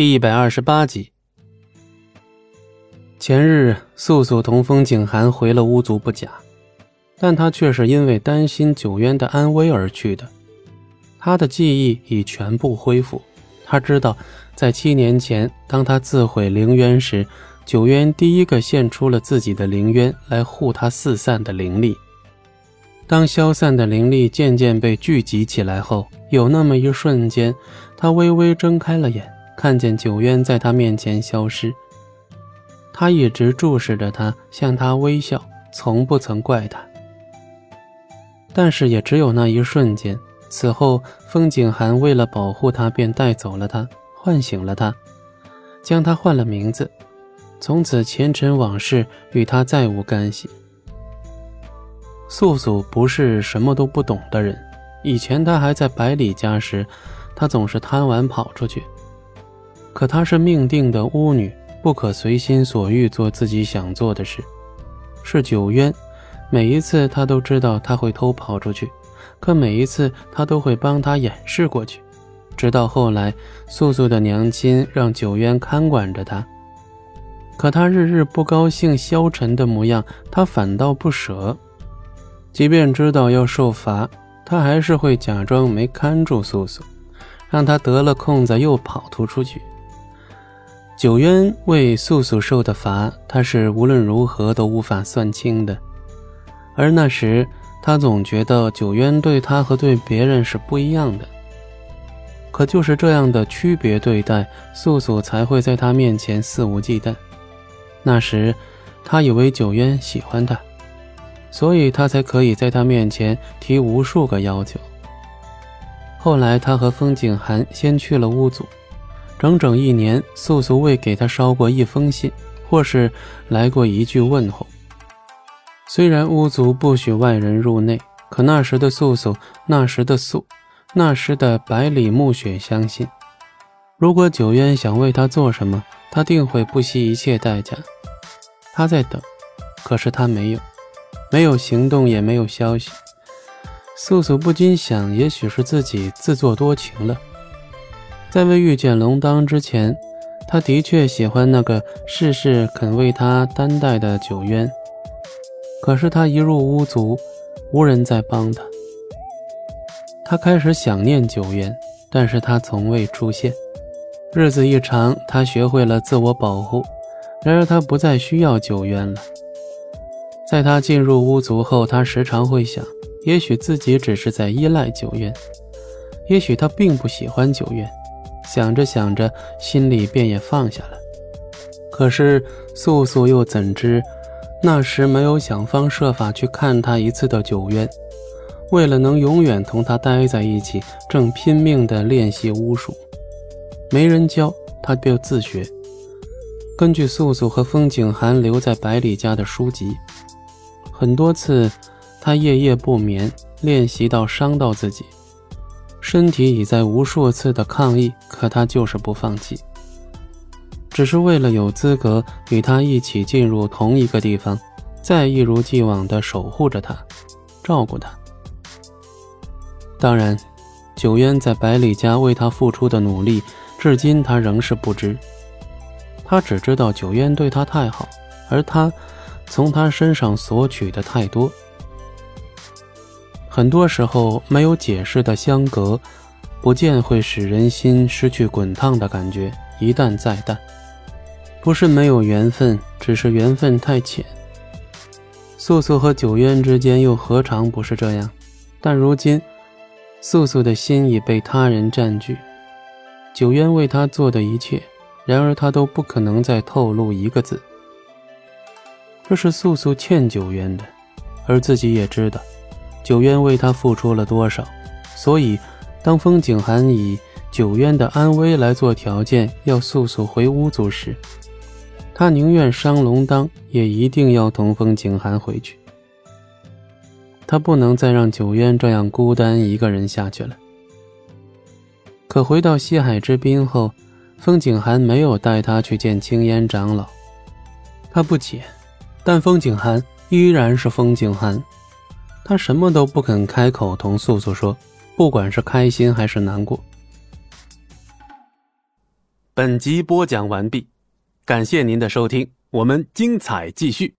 第一百二十八集。前日，素素同风景寒回了巫族不假，但他却是因为担心九渊的安危而去的。他的记忆已全部恢复，他知道，在七年前，当他自毁灵渊时，九渊第一个献出了自己的灵渊来护他四散的灵力。当消散的灵力渐渐被聚集起来后，有那么一瞬间，他微微睁开了眼。看见九渊在他面前消失，他一直注视着他，向他微笑，从不曾怪他。但是也只有那一瞬间。此后，风景寒为了保护他，便带走了他，唤醒了他，将他换了名字。从此，前尘往事与他再无干系。素素不是什么都不懂的人，以前他还在百里家时，他总是贪玩跑出去。可她是命定的巫女，不可随心所欲做自己想做的事。是九渊，每一次她都知道他会偷跑出去，可每一次她都会帮他掩饰过去。直到后来，素素的娘亲让九渊看管着她，可他日日不高兴、消沉的模样，他反倒不舍。即便知道要受罚，他还是会假装没看住素素，让她得了空子又跑突出去。九渊为素素受的罚，他是无论如何都无法算清的。而那时，他总觉得九渊对他和对别人是不一样的。可就是这样的区别对待，素素才会在他面前肆无忌惮。那时，他以为九渊喜欢他，所以他才可以在他面前提无数个要求。后来，他和风景寒先去了巫族。整整一年，素素未给他捎过一封信，或是来过一句问候。虽然巫族不许外人入内，可那时的素素，那时的素，那时的百里暮雪，相信，如果九渊想为他做什么，他定会不惜一切代价。他在等，可是他没有，没有行动，也没有消息。素素不禁想，也许是自己自作多情了。在未遇见龙当之前，他的确喜欢那个事事肯为他担待的九渊。可是他一入巫族，无人再帮他。他开始想念九渊，但是他从未出现。日子一长，他学会了自我保护。然而他不再需要九渊了。在他进入巫族后，他时常会想：也许自己只是在依赖九渊，也许他并不喜欢九渊。想着想着，心里便也放下了。可是素素又怎知，那时没有想方设法去看他一次的九渊，为了能永远同他待在一起，正拼命地练习巫术。没人教，他便自学。根据素素和风景寒留在百里家的书籍，很多次他夜夜不眠，练习到伤到自己。身体已在无数次的抗议，可他就是不放弃，只是为了有资格与他一起进入同一个地方，再一如既往地守护着他，照顾他。当然，九渊在百里家为他付出的努力，至今他仍是不知。他只知道九渊对他太好，而他从他身上索取的太多。很多时候，没有解释的相隔，不见会使人心失去滚烫的感觉，一淡再淡。不是没有缘分，只是缘分太浅。素素和九渊之间又何尝不是这样？但如今，素素的心已被他人占据，九渊为他做的一切，然而他都不可能再透露一个字。这是素素欠九渊的，而自己也知道。九渊为他付出了多少？所以，当风景寒以九渊的安危来做条件，要素素回巫族时，他宁愿伤龙当，也一定要同风景寒回去。他不能再让九渊这样孤单一个人下去了。可回到西海之滨后，风景寒没有带他去见青烟长老，他不解，但风景寒依然是风景寒。他什么都不肯开口同素素说，不管是开心还是难过。本集播讲完毕，感谢您的收听，我们精彩继续。